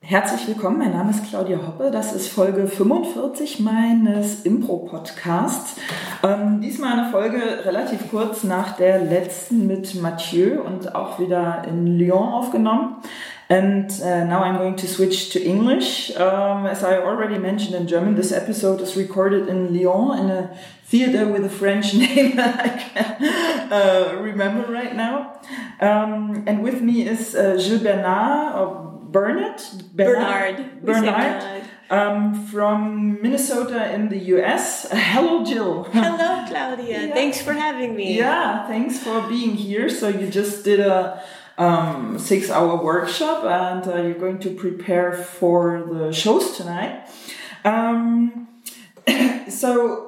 Herzlich willkommen, mein Name ist Claudia Hoppe. Das ist Folge 45 meines Impro-Podcasts. Ähm, diesmal eine Folge relativ kurz nach der letzten mit Mathieu und auch wieder in Lyon aufgenommen. And uh, now I'm going to switch to English. Um, as I already mentioned in German, this episode is recorded in Lyon in a theater with a French name that I can't uh, remember right now. Um, and with me is uh, Gilles Bernard, Bernard Bernard Bernard, Bernard um, from Minnesota in the US. Hello, Jill. Hello, Claudia. yeah. Thanks for having me. Yeah, thanks for being here. So you just did a um, six-hour workshop, and uh, you're going to prepare for the shows tonight. Um, so.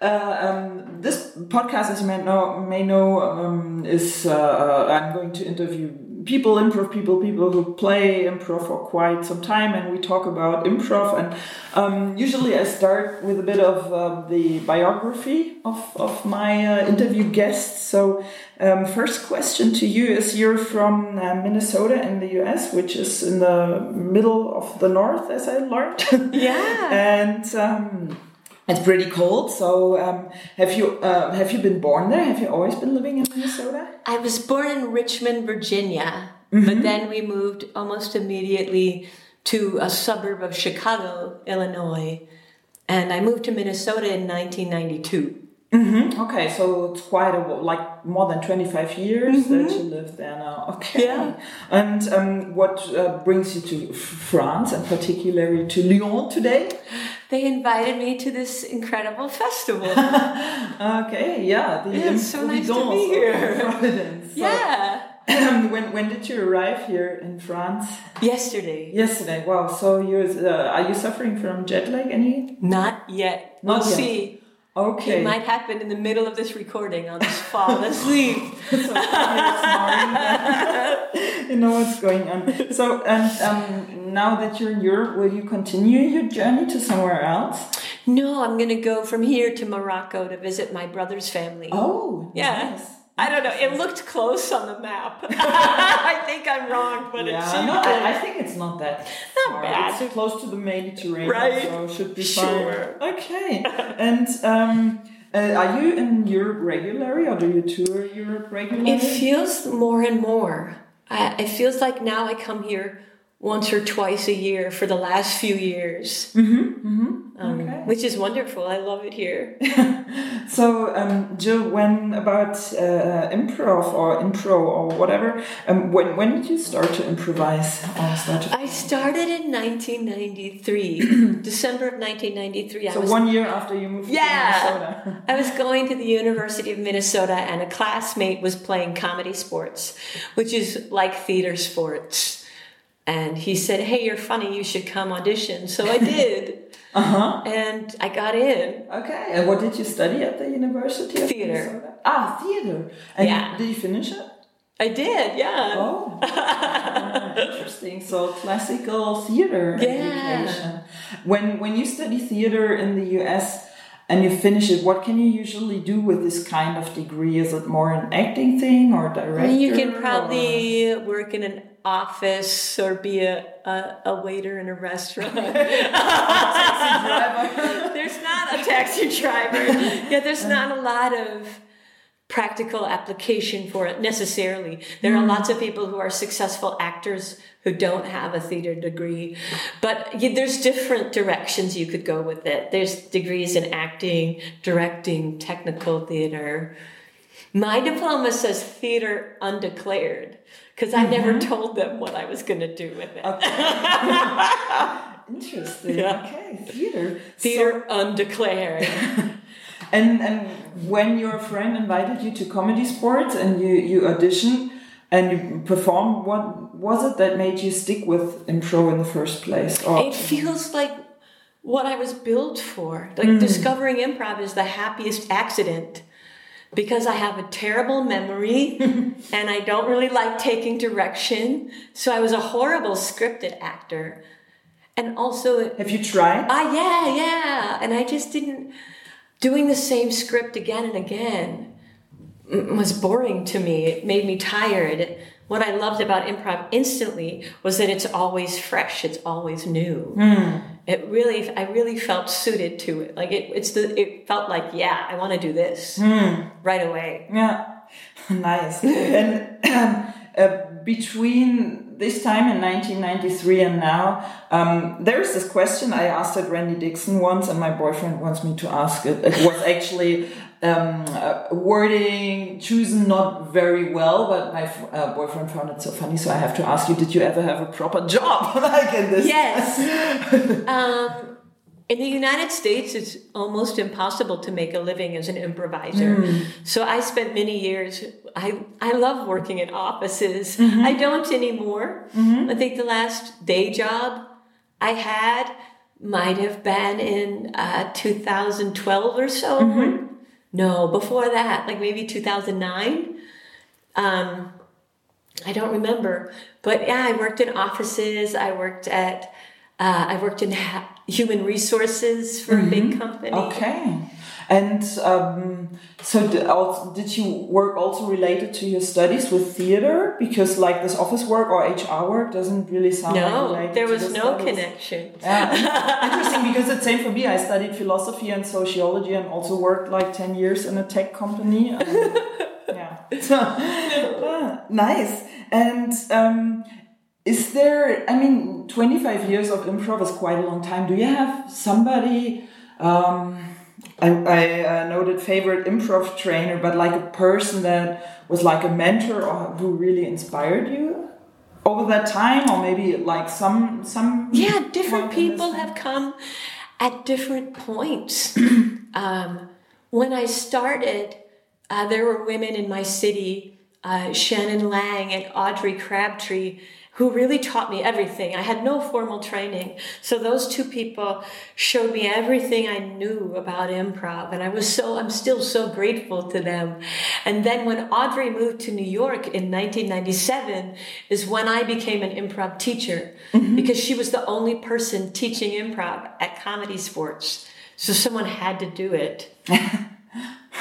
Uh, um, this podcast, as you may know, may know um, is uh, uh, I'm going to interview people, improv people, people who play improv for quite some time, and we talk about improv. And um, usually I start with a bit of uh, the biography of, of my uh, interview guests. So, um, first question to you is you're from uh, Minnesota in the US, which is in the middle of the north, as I learned. Yeah. and um, it's pretty cold. So, um, have you uh, have you been born there? Have you always been living in Minnesota? I was born in Richmond, Virginia, mm-hmm. but then we moved almost immediately to a suburb of Chicago, Illinois, and I moved to Minnesota in 1992. Mm-hmm. Okay, so it's quite a like more than twenty five years mm-hmm. that you live there now. Okay, yeah. And um, what uh, brings you to France and particularly to Lyon today? They invited me to this incredible festival. okay, yeah, the yeah, it's so nice to be here. Providence. So, yeah. when when did you arrive here in France? Yesterday. Yesterday. Wow. So you uh, are you suffering from jet lag? Any? Not yet. Not we'll yet. see. Okay. It might happen in the middle of this recording. I'll just fall asleep. you know what's going on. So, and um, now that you're in Europe, will you continue your journey to somewhere else? No, I'm going to go from here to Morocco to visit my brother's family. Oh, yeah. Nice. I don't know. It looked close on the map. I think I'm wrong, but yeah, it's no, I, I, think it's not that not far. bad. It's close to the Mediterranean, right? So should be sure. Okay. and um, uh, are you in Europe regularly, or do you tour Europe regularly? It feels more and more. I, it feels like now I come here once or twice a year for the last few years, mm-hmm, mm-hmm. Um, okay. which is wonderful. I love it here. so, um, Jill, when about uh, improv or intro or whatever, um, when when did you start to improvise? Or start to I started in 1993, December of 1993. So one year after you moved yeah, to Minnesota. I was going to the University of Minnesota, and a classmate was playing ComedySportz, which is like theater sports and he said, "Hey, you're funny. You should come audition." So I did. uh-huh. And I got in. Okay. And what did you study at the University of Theater. Minnesota? Ah, theater. And yeah. Did you finish it? I did. Yeah. Oh. interesting. So classical theater yeah. education. When when you study theater in the U.S and you finish it, what can you usually do with this kind of degree? Is it more an acting thing or director? You can probably or? work in an office or be a, a, a waiter in a restaurant. there's not a taxi driver. Yeah, there's not a lot of practical application for it necessarily. There are lots of people who are successful actors who don't have a theater degree, but there's different directions you could go with it. There's degrees in acting, directing, technical theater. My diploma says theater undeclared because I mm-hmm. never told them what I was going to do with it. Okay. Interesting. Yeah. Okay, theater. Theater so, undeclared. and and when your friend invited you to ComedySportz and you you auditioned and you performed, what was it that made you stick with improv in the first place? Or, it feels like what I was built for. Like mm. discovering improv is the happiest accident because I have a terrible memory and I don't really like taking direction. So I was a horrible scripted actor. And also, have you tried? Ah, yeah, yeah. And I just didn't, doing the same script again and again was boring to me. It made me tired. What I loved about improv instantly was that it's always fresh, it's always new. Mm. It really, I really felt suited to it. Like it, it's the, it felt like, yeah, I want to do this mm. right away. Yeah, nice. and um, uh, between this time in 1993 and now, um, there is this question I asked at Randy Dixon once, and my boyfriend wants me to ask it. It was actually um, uh, wording chosen not very well, but my uh, boyfriend found it so funny, so I have to ask you: Did you ever have a proper job like in this? Yes. um, in the United States, it's almost impossible to make a living as an improviser. Mm. So I spent many years. I I love working in offices. Mm-hmm. I don't anymore. Mm-hmm. I think the last day job I had might have been in uh, 2012 or so. Mm-hmm. No, before that, like maybe 2009. Um, I don't remember, but yeah, I worked in offices. I worked at, uh, I worked in ha- human resources for mm-hmm. a big mm-hmm. company. Okay. And um, so, did, also, did you work also related to your studies with theater? Because like this office work or HR work doesn't really sound no, like there was the no studies. connection. Yeah, interesting because it's same for me. I studied philosophy and sociology and also worked like ten years in a tech company. And, yeah, ah, nice. And um, is there? I mean, twenty five years of improv is quite a long time. Do you have somebody? Um, I, I uh, noted favorite improv trainer, but like a person that was like a mentor or who really inspired you over that time, or maybe like some some. Yeah, different people have come at different points. um, when I started, uh, there were women in my city, uh, Shannon Lang and Audrey Crabtree who really taught me everything. I had no formal training. So those two people showed me everything I knew about improv. And I was so, I'm still so grateful to them. And then when Audrey moved to New York in 1997 is when I became an improv teacher mm-hmm. because she was the only person teaching improv at ComedySportz. So someone had to do it.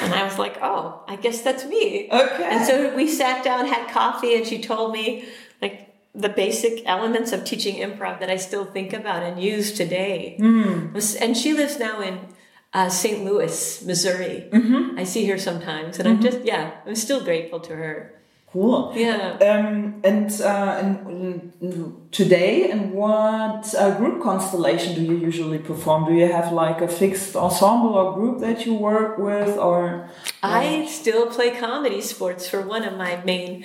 And I was like, oh, I guess that's me. Okay. And so we sat down, had coffee, and she told me, like, the basic elements of teaching improv that I still think about and use today. Mm. And she lives now in uh, St. Louis, Missouri. Mm-hmm. I see her sometimes, and mm-hmm. I'm just yeah, I'm still grateful to her. Cool. Yeah. Um, and, uh, and, and today, in what uh, group constellation do you usually perform? Do you have like a fixed ensemble or group that you work with, or? I still play ComedySportz for one of my main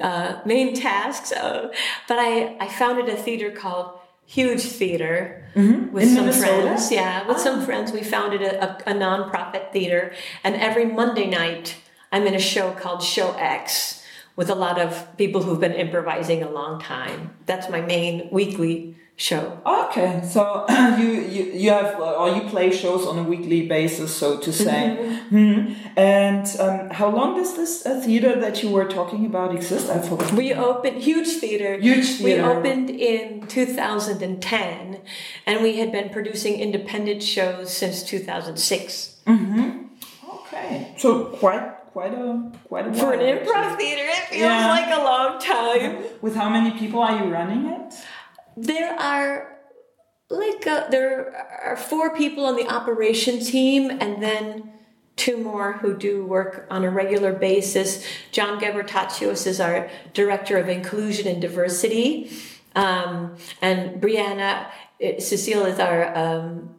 uh, main tasks. Uh, but I I founded a theater called Huge Theater mm-hmm. with In some Minnesota? friends. Yeah, with some friends, we founded a, a, a nonprofit theater, and every Monday night, I'm in a show called Show X with a lot of people who've been improvising a long time. That's my main weekly show. Okay, so you, you you have or you play shows on a weekly basis, so to say. Mm-hmm. Mm-hmm. And um, how long does this uh, theater that you were talking about exist? I forgot. We opened huge theater. Huge theater. We opened in 2010, and we had been producing independent shows since 2006. Mm-hmm. Okay, so quite quite a quite a for an improv theater. It feels Yeah. like a long time. With how many people are you running it? There are like uh there are four people on the operation team, and then two more who do work on a regular basis. John Gebertatios is our director of inclusion and diversity, um, and Brianna eh, Cecile is our. Um,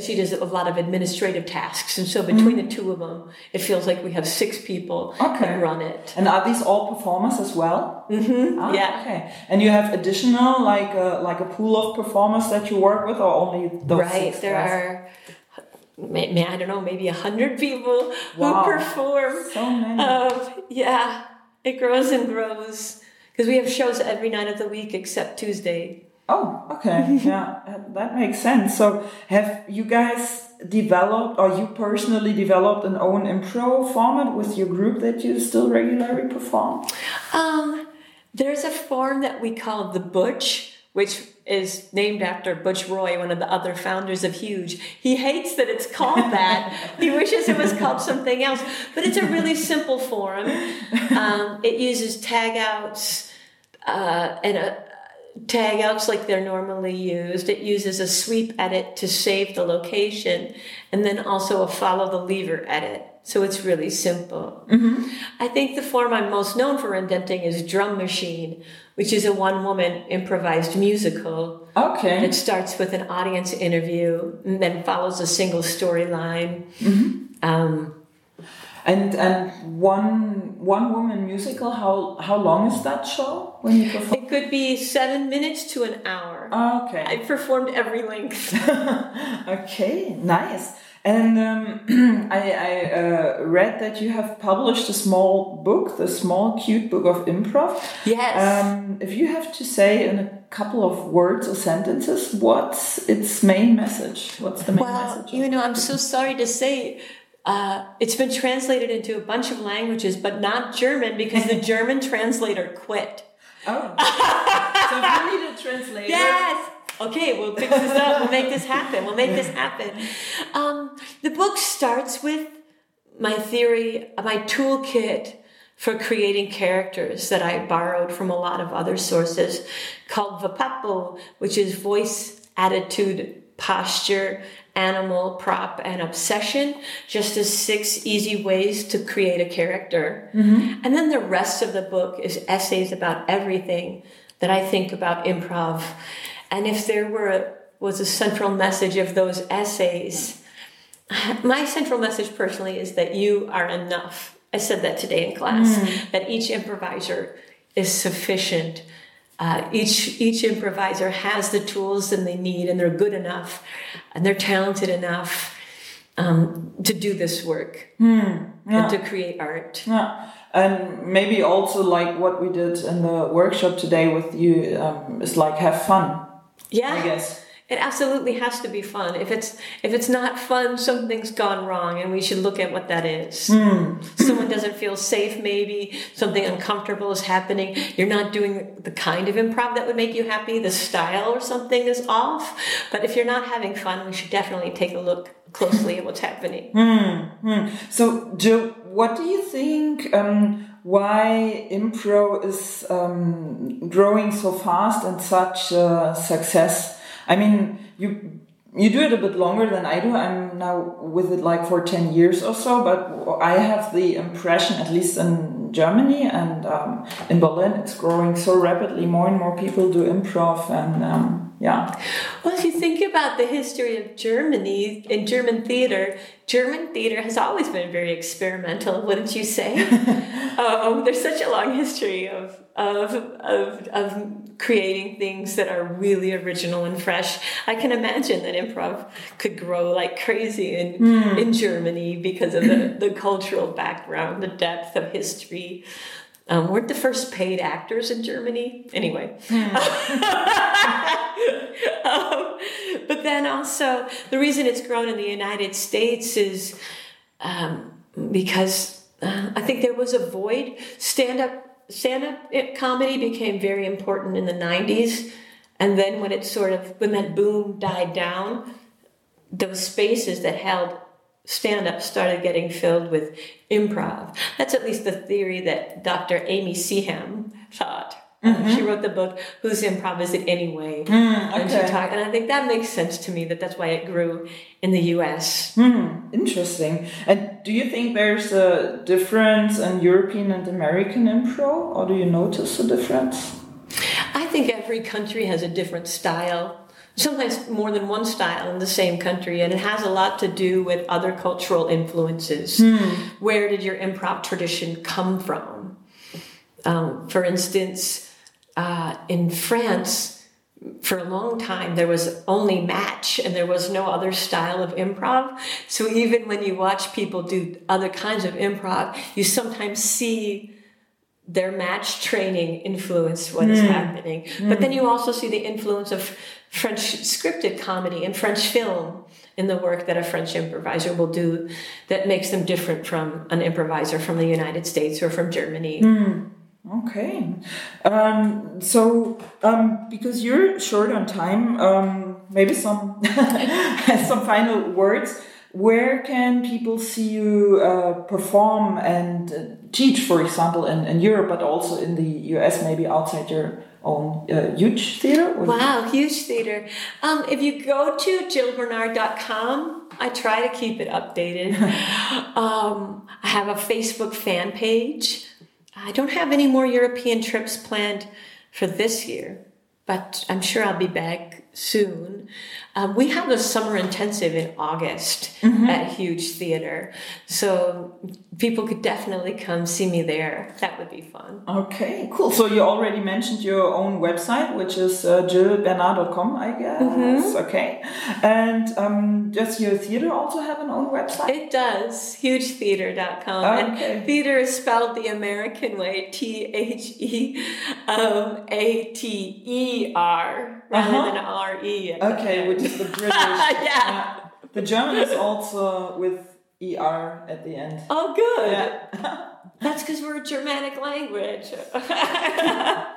she does a lot of administrative tasks, and so between the two of them, it feels like we have six people Okay. that run it. And are these all performers as well? Mm-hmm. Ah, yeah. Okay. And you have additional like a, like a pool of performers that you work with, or only those right six there guys? are may, may, i don't know maybe a hundred people Wow. who perform so many. um, yeah it grows and grows because we have shows every night of the week except tuesday Oh, okay. yeah, that makes sense. So, have you guys developed, or you personally developed, an own improv format with your group that you still regularly perform? Um, there's a form that we call the Butch, which is named after Butch Roy, one of the other founders of Huge. He hates that it's called that. he wishes it was called something else, but it's a really simple form. Um, it uses tag outs uh, and a tag outs like they're normally used. It uses a sweep edit to save the location and then also a follow the lever edit. So it's really simple. Mm-hmm. I think the form I'm most known for indenting is Drum Machine, which is a one woman improvised musical. Okay. It starts with an audience interview and then follows a single storyline. Mm-hmm. Um, and and one one woman musical. How how long is that show when you perform? It could be seven minutes to an hour. okay. I performed every length. okay, nice. And um, I, I uh, read that you have published a small book, the small cute book of improv. Yes. Um, if you have to say in a couple of words or sentences, what's its main message? What's the main well, message? you know, I'm so sorry to say uh, it's been translated into a bunch of languages, but not German because the German translator quit. Oh. so you need a translator. Yes. Okay, we'll fix this up. We'll make this happen. We'll make this happen. Um, the book starts with my theory, my toolkit for creating characters that I borrowed from a lot of other sources called VAPAPO, which is voice, attitude, posture, animal, prop, and obsession, just as six easy ways to create a character. Mm-hmm. And then the rest of the book is essays about everything that I think about improv. And if there were a, was a central message of those essays, my central message personally is that you are enough. I said that today in class, mm. that each improviser is sufficient uh, each each improviser has the tools and they need, and they're good enough, and they're talented enough um, to do this work mm, yeah. and to create art. Yeah. And maybe also like what we did in the workshop today with you um, is like have fun. Yeah, I guess it absolutely has to be fun. If it's if it's not fun, something's gone wrong, and we should look at what that is. Mm. Someone doesn't feel safe, maybe something uncomfortable is happening. You're not doing the kind of improv that would make you happy. The style or something is off. But if you're not having fun, we should definitely take a look closely at what's happening. Mm. So, Joe, what do you think? Um, why improv is um, growing so fast and such uh, success? I mean, you you do it a bit longer than I do. I'm now with it like for 10 years or so, but I have the impression, at least in Germany and um, in Berlin, it's growing so rapidly. More and more people do improv, and um, yeah. Well, if you think about the history of Germany and German theater, German theater has always been very experimental, wouldn't you say? um, there's such a long history of, of, of, of creating things that are really original and fresh. I can imagine that improv could grow like crazy in, mm. in Germany because of the, the cultural background, the depth of history. Um, weren't the first paid actors in Germany? Anyway. Mm. um, but then also, the reason it's grown in the United States is um, because uh, I think there was a void. Stand up stand up comedy became very important in the 90s. And then when it sort of, when that boom died down, those spaces that held stand up started getting filled with improv. That's at least the theory that Dr. Amy Seham thought. Mm-hmm. she wrote the book "Whose Improv Is It Anyway?" Mm, okay. and she talked, and I think that makes sense to me. That that's why it grew in the U.S. Mm, interesting. And do you think there's a difference in European and American improv, or do you notice a difference? I think every country has a different style. Sometimes more than one style in the same country, and it has a lot to do with other cultural influences. Mm. Where did your improv tradition come from? Um, for instance, uh, in France, for a long time, there was only match and there was no other style of improv. So even when you watch people do other kinds of improv, you sometimes see their match training influenced what is happening. But then you also see the influence of French scripted comedy and French film in the work that a French improviser will do that makes them different from an improviser from the United States or from Germany. Okay. Um, so, um, because you're short on time, um, maybe some some final words. Where can people see you uh, perform and uh, teach, for example, in, in Europe, but also in the US, maybe outside your own uh, huge theater? Wow, huge theater. Um, if you go to jillbernard.com, I try to keep it updated. um, I have a Facebook fan page. I don't have any more European trips planned for this year, but I'm sure I'll be back soon. Um, we have a summer intensive in August at Huge Theater, so people could definitely come see me there. That would be fun. Okay, cool. So you already mentioned your own website, which is uh, jillbernard.com, I guess. Mm-hmm. Okay. And um, does your theater also have an own website? It does. Hugetheater.com. Okay. And theater is spelled the American way T H E um, A T E R rather Uh-huh. than R Okay, which is the British. Yeah. The German is also with ER at the end. Oh, good. Yeah. That's because we're a Germanic language.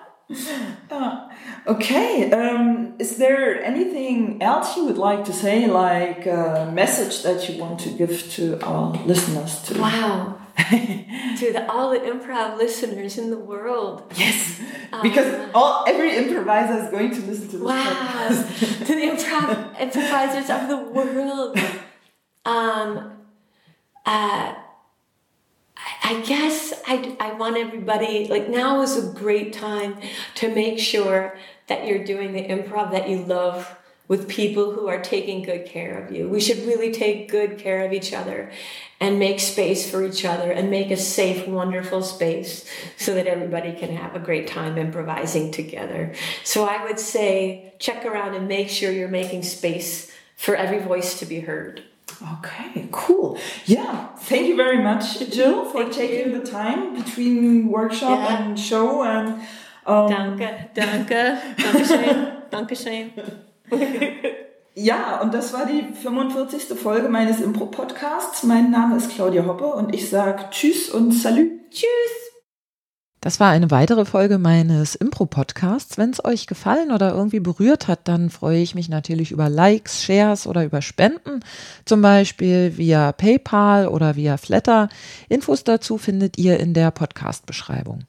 Ah, okay. Um, is there anything else you would like to say, like a message that you want to give to our listeners? To wow. to the, all the improv listeners in the world. Yes, because all every improviser is going to listen to this Wow. to the improv improvisers of the world. Um, uh, I- I guess I, I want everybody, like now is a great time to make sure that you're doing the improv that you love with people who are taking good care of you. We should really take good care of each other and make space for each other and make a safe, wonderful space so that everybody can have a great time improvising together. So I would say check around and make sure you're making space for every voice to be heard. Okay, cool. Yeah, thank you very much, Jill, for Thank taking you. the time between workshop Yeah. and show. And um, Danke, danke, dankeschön, dankeschön. ja, und das war die 45. Folge meines Impro-Podcasts. Mein Name ist Claudia Hoppe und ich sage Tschüss und Salü. Tschüss. Das war eine weitere Folge meines Impro-Podcasts. Wenn es euch gefallen oder irgendwie berührt hat, dann freue ich mich natürlich über Likes, Shares oder über Spenden, zum Beispiel via PayPal oder via Flatter. Infos dazu findet ihr in der Podcast-Beschreibung.